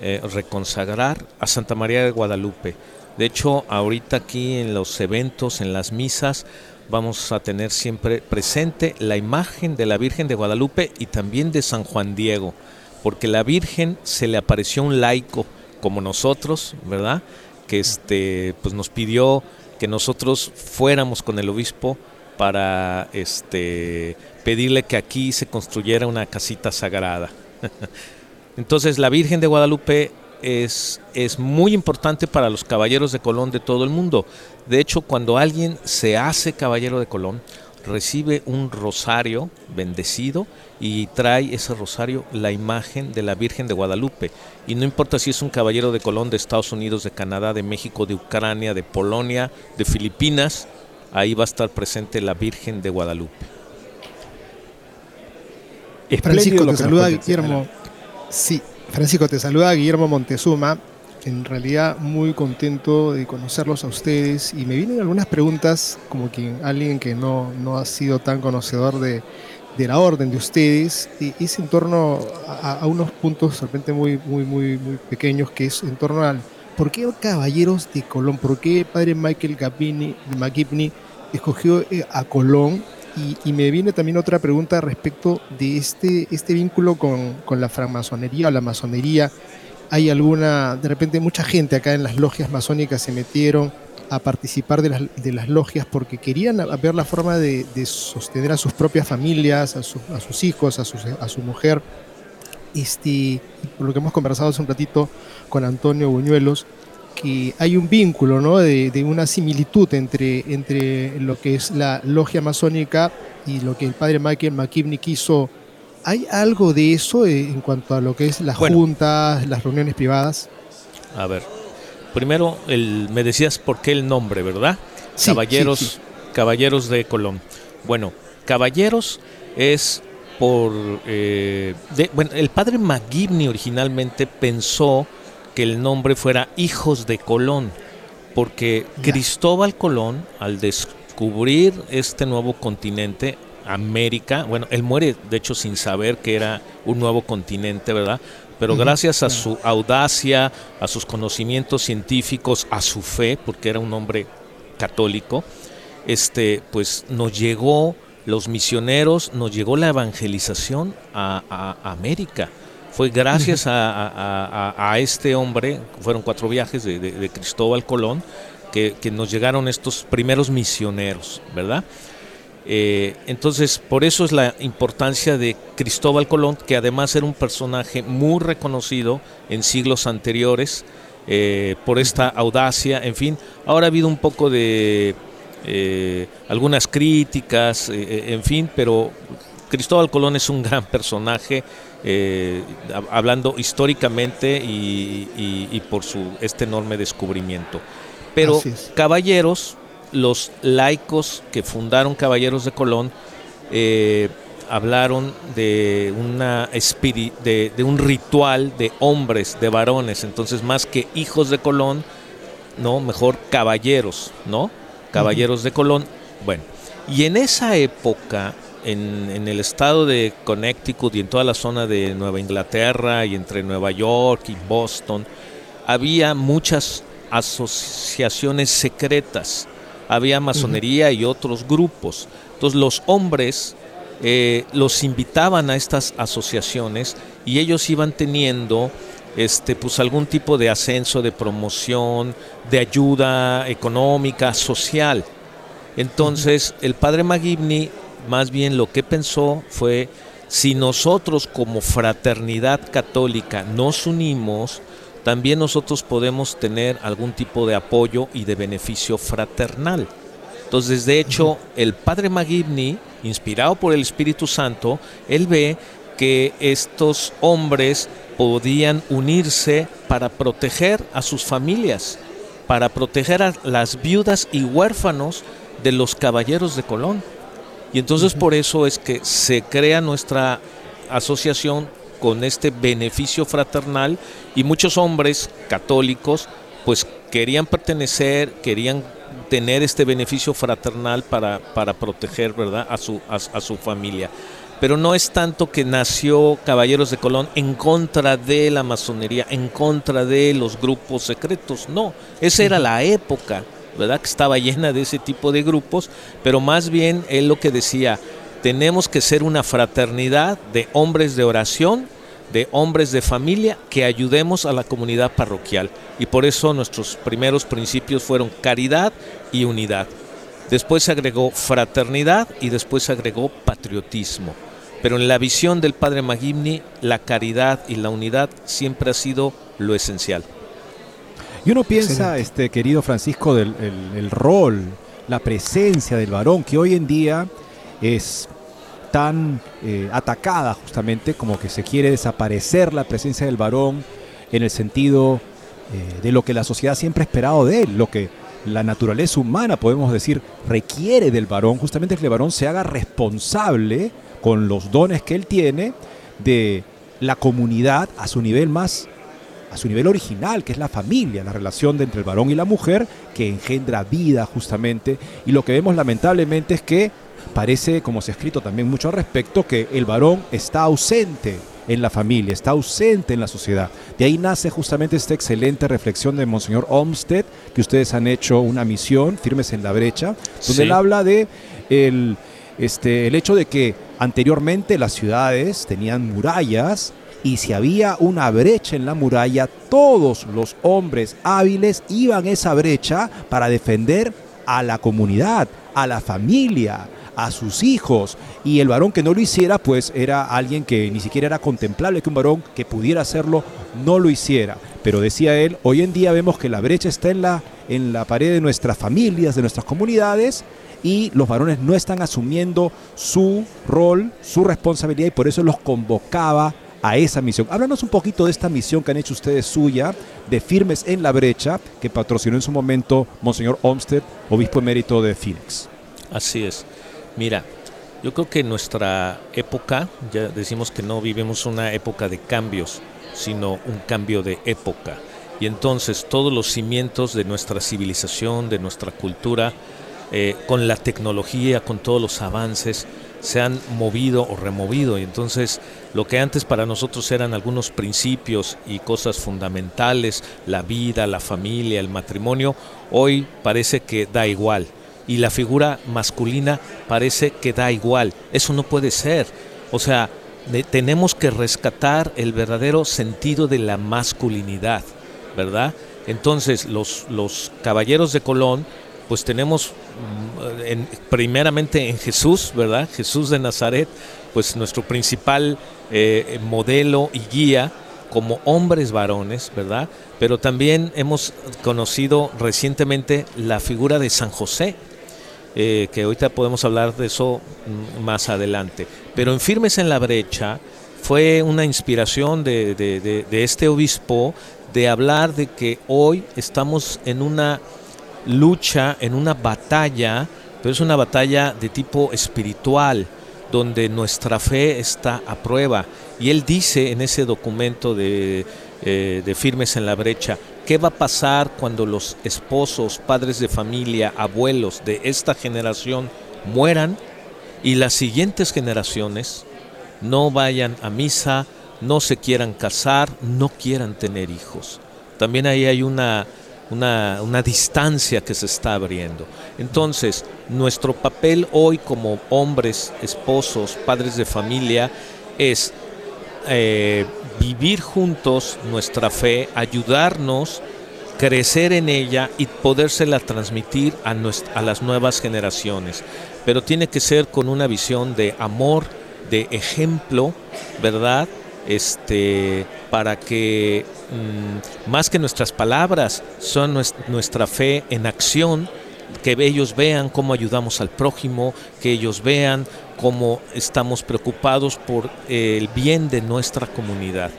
eh, reconsagrar a Santa María de Guadalupe. De hecho, ahorita aquí en los eventos, en las misas, vamos a tener siempre presente la imagen de la Virgen de Guadalupe y también de San Juan Diego, porque la Virgen se le apareció un laico como nosotros, ¿verdad? Que este pues nos pidió que nosotros fuéramos con el obispo para este pedirle que aquí se construyera una casita sagrada. Entonces la Virgen de Guadalupe es, es muy importante para los caballeros de Colón de todo el mundo. De hecho, cuando alguien se hace caballero de Colón, recibe un rosario bendecido y trae ese rosario la imagen de la Virgen de Guadalupe. Y no importa si es un caballero de Colón de Estados Unidos, de Canadá, de México, de Ucrania, de Polonia, de Filipinas, ahí va a estar presente la Virgen de Guadalupe. Francisco, te saluda Guillermo. Sí, Francisco, te saluda Guillermo Montezuma. En realidad muy contento de conocerlos a ustedes y me vienen algunas preguntas como que alguien que no, no ha sido tan conocedor de, la orden de ustedes y es en torno a, unos puntos de repente muy, muy, muy, muy pequeños que es en torno al ¿por qué Caballeros de Colón? ¿Por qué padre Michael McGibney escogió eh, a Colón y, me viene también otra pregunta respecto de este, este vínculo con, con la francmasonería o la masonería. Hay alguna, de repente mucha gente acá en las logias masónicas se metieron a participar de las, de las logias porque querían ver la forma de, sostener a sus propias familias, a, a sus hijos, a, a su mujer. Este, por lo que hemos conversado hace un ratito con Antonio Buñuelos, que hay un vínculo, ¿no? de, una similitud entre, entre lo que es la logia masónica y lo que el padre Michael McKibney quiso. ¿Hay algo de eso en cuanto a lo que es las juntas, las reuniones privadas? A ver, primero el, me decías por qué el nombre, ¿verdad? caballeros, caballeros de Colón. Bueno, caballeros es por, eh, bueno, el padre McGibney originalmente pensó que el nombre fuera Hijos de Colón, porque Cristóbal Colón, al descubrir este nuevo continente, América, bueno, él muere de hecho sin saber que era un nuevo continente, ¿verdad? Pero gracias a su audacia, a sus conocimientos científicos, a su fe, porque era un hombre católico, este, pues nos llegó los misioneros, nos llegó la evangelización a América. Fue gracias a, este hombre, fueron cuatro viajes de, Cristóbal Colón, que, nos llegaron estos primeros misioneros, ¿verdad? Eh, entonces, por eso es la importancia de Cristóbal Colón, que además era un personaje muy reconocido en siglos anteriores, eh, por esta audacia, en fin. Ahora ha habido un poco de eh, algunas críticas, en fin, pero Cristóbal Colón es un gran personaje, eh, hablando históricamente y, por su este enorme descubrimiento. Pero caballeros, los laicos que fundaron Caballeros de Colón, eh, hablaron de, una de, de, un ritual de hombres, de varones, entonces más que hijos de Colón, no, mejor caballeros, ¿no? Caballeros de Colón. Bueno, y en esa época, en, en, el estado de Connecticut y en toda la zona de Nueva Inglaterra y entre Nueva York y Boston, había muchas asociaciones secretas, había masonería y otros grupos. Entonces los hombres eh, los invitaban a estas asociaciones y ellos iban teniendo este, pues algún tipo de ascenso, de promoción, de ayuda económica, social. Entonces, el padre Magibni más bien lo que pensó fue, si nosotros como fraternidad católica nos unimos, también nosotros podemos tener algún tipo de apoyo y de beneficio fraternal. Entonces, de hecho, el padre Magibni, inspirado por el Espíritu Santo, él ve que estos hombres podían unirse para proteger a sus familias, para proteger a las viudas y huérfanos de los caballeros de Colón. Y entonces por eso es que se crea nuestra asociación con este beneficio fraternal y muchos hombres católicos pues querían pertenecer, querían tener este beneficio fraternal para, para proteger ¿verdad? A, su, a, su familia. Pero no es tanto que nació Caballeros de Colón en contra de la masonería, en contra de los grupos secretos, no, esa era la época, ¿verdad? Que estaba llena de ese tipo de grupos, pero más bien él lo que decía, tenemos que ser una fraternidad de hombres de oración, de hombres de familia que ayudemos a la comunidad parroquial. Y por eso nuestros primeros principios fueron caridad y unidad. Después se agregó fraternidad y después se agregó patriotismo. Pero en la visión del padre Magimni, la caridad y la unidad siempre ha sido lo esencial. Y uno piensa, este querido Francisco, del el rol, la presencia del varón, que hoy en día es tan eh, atacada justamente como que se quiere desaparecer la presencia del varón en el sentido eh, de lo que la sociedad siempre ha esperado de él, lo que la naturaleza humana, podemos decir, requiere del varón, justamente que el varón se haga responsable con los dones que él tiene de la comunidad a su nivel más a su nivel original, que es la familia, la relación entre el varón y la mujer, que engendra vida justamente. Y lo que vemos lamentablemente es que parece, como se ha escrito también mucho al respecto, que el varón está ausente en la familia, está ausente en la sociedad. De ahí nace justamente esta excelente reflexión de Monseñor Olmsted, que ustedes han hecho una misión, Firmes en la Brecha, donde él habla de el, este, el hecho de que anteriormente las ciudades tenían murallas y si había una brecha en la muralla, todos los hombres hábiles iban a esa brecha para defender a la comunidad, a la familia, a sus hijos. Y el varón que no lo hiciera, pues era alguien que ni siquiera era contemplable que un varón que pudiera hacerlo no lo hiciera. Pero decía él, hoy en día vemos que la brecha está en la, en la pared de nuestras familias, de nuestras comunidades, y los varones no están asumiendo su rol, su responsabilidad, y por eso los convocaba a esa misión. Háblanos un poquito de esta misión que han hecho ustedes suya, de Firmes en la Brecha, que patrocinó en su momento Monseñor Olmsted, obispo emérito de Phoenix. Así es. Mira, yo creo que en nuestra época, ya decimos que no vivimos una época de cambios, sino un cambio de época. Y entonces todos los cimientos de nuestra civilización, de nuestra cultura, eh, con la tecnología, con todos los avances, se han movido o removido. Y entonces lo que antes para nosotros eran algunos principios y cosas fundamentales, la vida, la familia, el matrimonio, hoy parece que da igual y la figura masculina parece que da igual. Eso no puede ser. O sea, tenemos que rescatar el verdadero sentido de la masculinidad, ¿verdad? Entonces, los, los caballeros de Colón, pues tenemos en, primeramente en Jesús, ¿verdad? Jesús de Nazaret, pues nuestro principal eh, modelo y guía como hombres varones, ¿verdad? Pero también hemos conocido recientemente la figura de San José, eh, que ahorita podemos hablar de eso mm, más adelante. Pero en Firmes en la Brecha fue una inspiración de, este obispo de hablar de que hoy estamos en una lucha, en una batalla, pero es una batalla de tipo espiritual, donde nuestra fe está a prueba. Y él dice en ese documento de, eh, de Firmes en la Brecha, ¿qué va a pasar cuando los esposos, padres de familia, abuelos de esta generación mueran y las siguientes generaciones no vayan a misa, no se quieran casar, no quieran tener hijos? También ahí hay una, una, una, distancia que se está abriendo. Entonces, nuestro papel hoy como hombres, esposos, padres de familia, es eh, vivir juntos nuestra fe, ayudarnos, crecer en ella y podérsela transmitir a, a las nuevas generaciones. Pero tiene que ser con una visión de amor, de ejemplo, ¿verdad? Este, para que mm, más que nuestras palabras son nuestra fe en acción, que ellos vean cómo ayudamos al prójimo, que ellos vean cómo estamos preocupados por el bien de nuestra comunidad.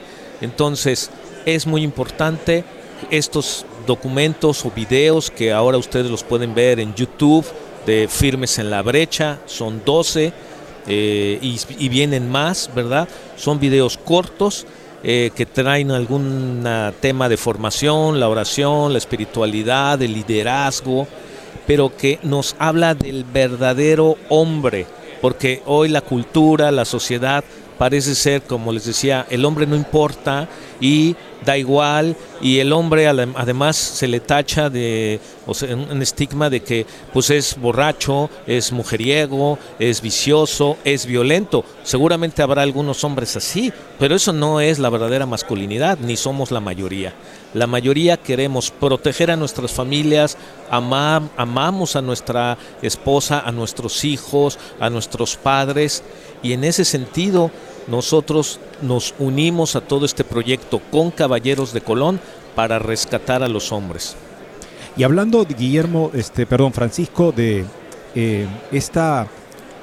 Entonces, es muy importante estos documentos o videos que ahora ustedes los pueden ver en YouTube de Firmes en la Brecha, son 12 eh, y, vienen más, ¿verdad? Son videos cortos eh, que traen algún tema de formación, la oración, la espiritualidad, el liderazgo, pero que nos habla del verdadero hombre, porque hoy la cultura, la sociedad parece ser, como les decía, el hombre no importa y da igual y el hombre además se le tacha de un estigma de que pues es borracho, es mujeriego, es vicioso, es violento. Seguramente habrá algunos hombres así, pero eso no es la verdadera masculinidad, ni somos la mayoría. La mayoría queremos proteger a nuestras familias, amamos a nuestra esposa, a nuestros hijos, a nuestros padres y en ese sentido nosotros nos unimos a todo este proyecto con Caballeros de Colón para rescatar a los hombres. Y hablando, Guillermo, este, perdón, Francisco, de eh, esta,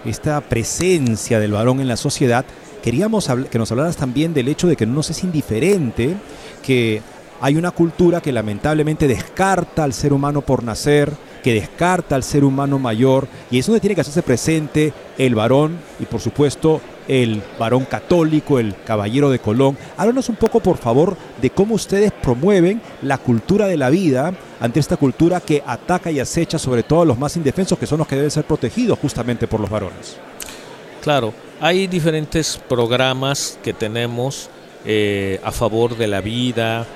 esta presencia del varón en la sociedad, queríamos que nos hablaras también del hecho de que no nos es indiferente que hay una cultura que lamentablemente descarta al ser humano por nacer, que descarta al ser humano mayor, y es donde tiene que hacerse presente el varón y por supuesto el varón católico, el caballero de Colón. Háblanos un poco, por favor, de cómo ustedes promueven la cultura de la vida ante esta cultura que ataca y acecha sobre todo a los más indefensos, que son los que deben ser protegidos justamente por los varones. Claro, hay diferentes programas que tenemos eh, a favor de la vida,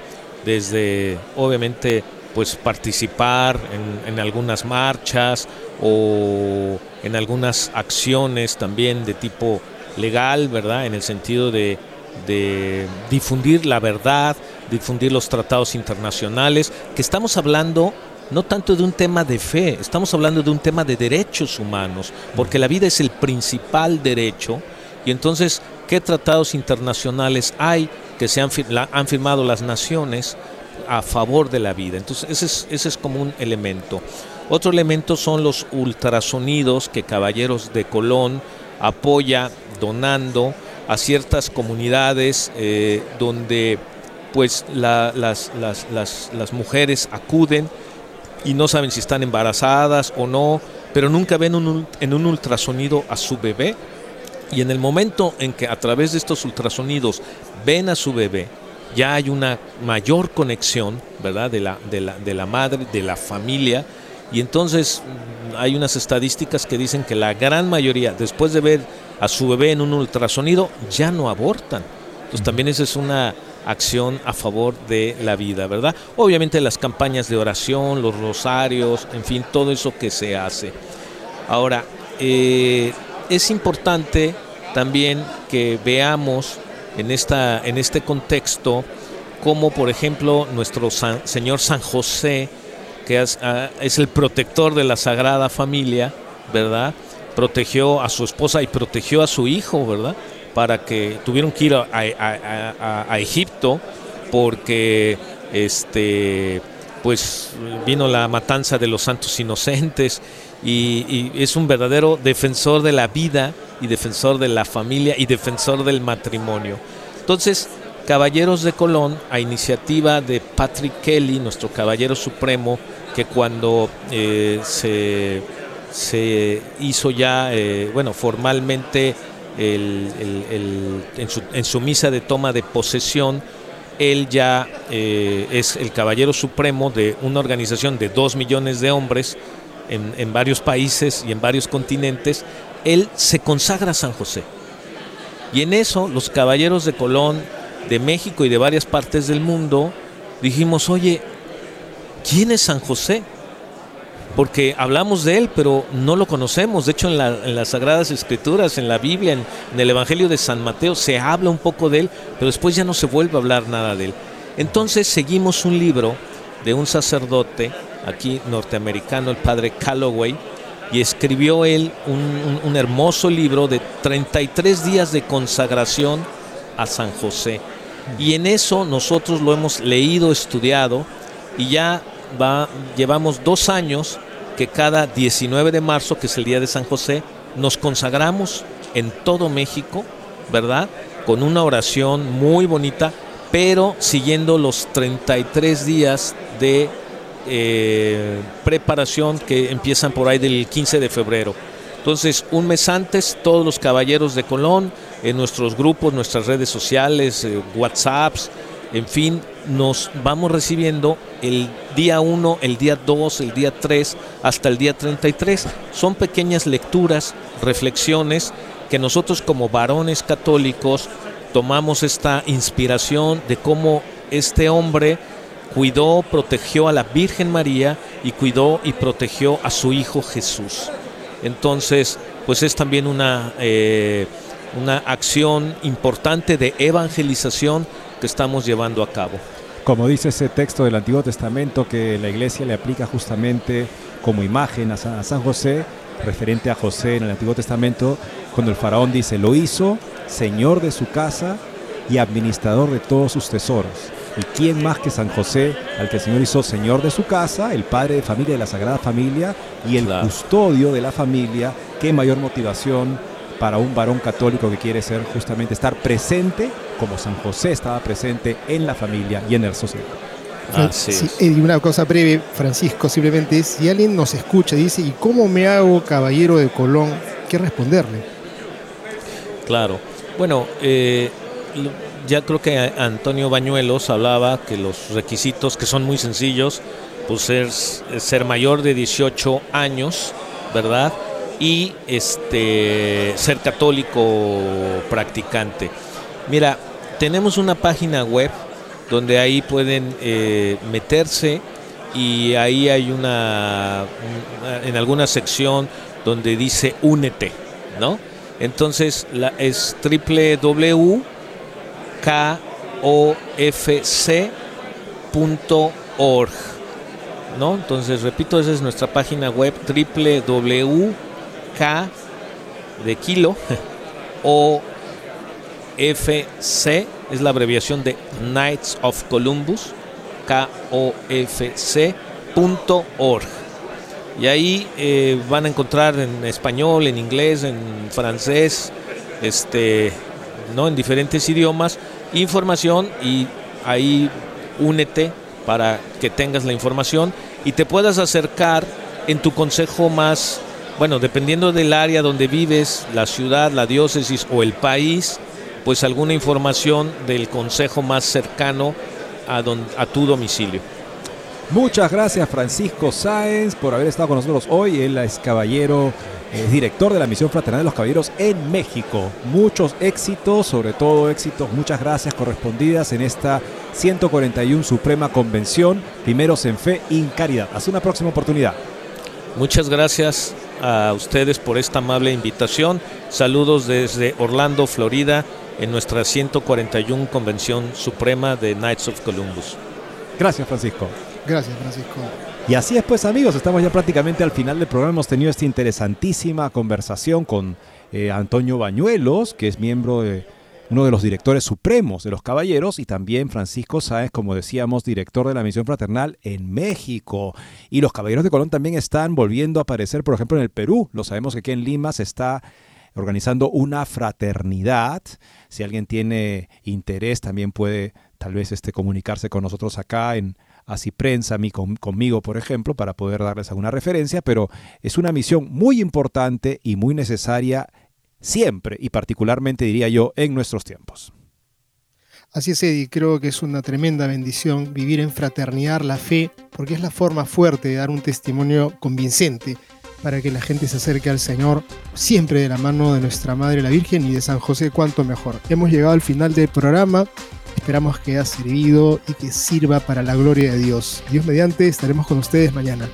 desde obviamente pues participar en, en, algunas marchas o en algunas acciones también de tipo legal, ¿verdad? En el sentido de, difundir la verdad, difundir los tratados internacionales, que estamos hablando no tanto de un tema de fe, estamos hablando de un tema de derechos humanos, porque la vida es el principal derecho. Y entonces, ¿qué tratados internacionales hay que se han, firmado las naciones a favor de la vida? Entonces, ese es, ese es como un elemento. Otro elemento son los ultrasonidos que Caballeros de Colón apoya donando a ciertas comunidades eh, donde pues las, las, mujeres acuden y no saben si están embarazadas o no, pero nunca ven en un ultrasonido a su bebé. Y en el momento en que a través de estos ultrasonidos ven a su bebé, ya hay una mayor conexión, ¿verdad? De la, de la, de la madre, de la familia. Y entonces hay unas estadísticas que dicen que la gran mayoría, después de ver a su bebé en un ultrasonido, ya no abortan. Entonces también esa es una acción a favor de la vida, ¿verdad? Obviamente las campañas de oración, los rosarios, en fin, todo eso que se hace. Ahora, eh, es importante también que veamos en, esta, en este contexto como, por ejemplo, nuestro Señor San José, que es, ah, es el protector de la Sagrada Familia, ¿verdad? protegió a su esposa y protegió a su hijo, ¿verdad? Para que tuvieron que ir a, Egipto porque este pues vino la matanza de los santos inocentes y, es un verdadero defensor de la vida y defensor de la familia y defensor del matrimonio. Entonces, Caballeros de Colón, a iniciativa de Patrick Kelly, nuestro Caballero Supremo, que cuando eh, se hizo ya, eh, bueno, formalmente en, su, misa de toma de posesión, él ya eh, es el caballero supremo de una organización de dos millones de hombres en varios países y en varios continentes, él se consagra a San José. Y en eso los caballeros de Colón, de México y de varias partes del mundo, dijimos, oye, ¿quién es San José? porque hablamos de él, pero no lo conocemos. De hecho, en, las Sagradas Escrituras, en la Biblia, en, el Evangelio de San Mateo, se habla un poco de él, pero después ya no se vuelve a hablar nada de él. Entonces seguimos un libro de un sacerdote aquí norteamericano, el padre Calloway, y escribió él un, un hermoso libro de 33 días de consagración a San José. Y en eso nosotros lo hemos leído, estudiado, y ya va, llevamos dos años que cada 19 de marzo, que es el día de San José, nos consagramos en todo México, ¿verdad? Con una oración muy bonita, pero siguiendo los 33 días de eh, preparación que empiezan por ahí del 15 de febrero. Entonces, un mes antes, todos los caballeros de Colón, en nuestros grupos, nuestras redes sociales, eh, WhatsApps, en fin, nos vamos recibiendo el día 1, el día 2, el día 3, hasta el día 33. Son pequeñas lecturas, reflexiones que nosotros como varones católicos tomamos esta inspiración de cómo este hombre cuidó, protegió a la Virgen María y cuidó y protegió a su Hijo Jesús. Entonces, pues es también una, eh, una acción importante de evangelización que estamos llevando a cabo. Como dice ese texto del Antiguo Testamento que la iglesia le aplica justamente como imagen a San José, referente a José en el Antiguo Testamento, cuando el faraón dice, lo hizo señor de su casa y administrador de todos sus tesoros. ¿Y quién más que San José, al que el Señor hizo señor de su casa, el padre de familia de la Sagrada Familia y el custodio de la familia? ¿Qué mayor motivación para un varón católico que quiere ser justamente estar presente como San José estaba presente en la familia y en el sociedad. y una cosa breve, Francisco, simplemente es, si alguien nos escucha y dice, ¿y cómo me hago caballero de Colón? ¿Qué responderle? Claro. Bueno, eh, ya creo que Antonio Bañuelos hablaba que los requisitos, que son muy sencillos, pues ser, ser mayor de 18 años, ¿verdad? Y este, ser católico practicante. Mira, tenemos una página web donde ahí pueden eh, meterse y ahí hay una, en alguna sección donde dice únete, ¿no? Entonces es www.kofc.org, ¿no? Entonces, repito, esa es nuestra página web www K de kilo o FC es la abreviación de Knights of Columbus, KOFC.org. Y ahí eh, van a encontrar en español, en inglés, en francés, este, ¿no? en diferentes idiomas, información y ahí únete para que tengas la información y te puedas acercar en tu consejo más bueno, dependiendo del área donde vives, la ciudad, la diócesis o el país, pues alguna información del consejo más cercano a, a tu domicilio. Muchas gracias Francisco Sáenz por haber estado con nosotros hoy. Él es caballero, es director de la Misión Fraternal de los Caballeros en México. Muchos éxitos, sobre todo éxitos, muchas gracias correspondidas en esta 141 Suprema Convención, primeros en fe y en caridad. Hasta una próxima oportunidad. Muchas gracias a ustedes por esta amable invitación. Saludos desde Orlando, Florida, en nuestra 141 Convención Suprema de Knights of Columbus. Gracias, Francisco. Gracias, Francisco. Y así es, pues, amigos, estamos ya prácticamente al final del programa. Hemos tenido esta interesantísima conversación con eh, Antonio Bañuelos, que es miembro de uno de los directores supremos de los caballeros, y también Francisco Sáez, como decíamos, director de la misión fraternal en México. Y los caballeros de Colón también están volviendo a aparecer, por ejemplo, en el Perú. Lo sabemos que aquí en Lima se está organizando una fraternidad. Si alguien tiene interés, también puede tal vez este, comunicarse con nosotros acá en así prensa mí, conmigo, por ejemplo, para poder darles alguna referencia, pero es una misión muy importante y muy necesaria siempre y particularmente, diría yo, en nuestros tiempos. Así es, Eddie, creo que es una tremenda bendición vivir en fraternidad la fe, porque es la forma fuerte de dar un testimonio convincente para que la gente se acerque al Señor, siempre de la mano de nuestra Madre la Virgen y de San José, cuanto mejor. Hemos llegado al final del programa, esperamos que haya servido y que sirva para la gloria de Dios. Dios mediante, estaremos con ustedes mañana.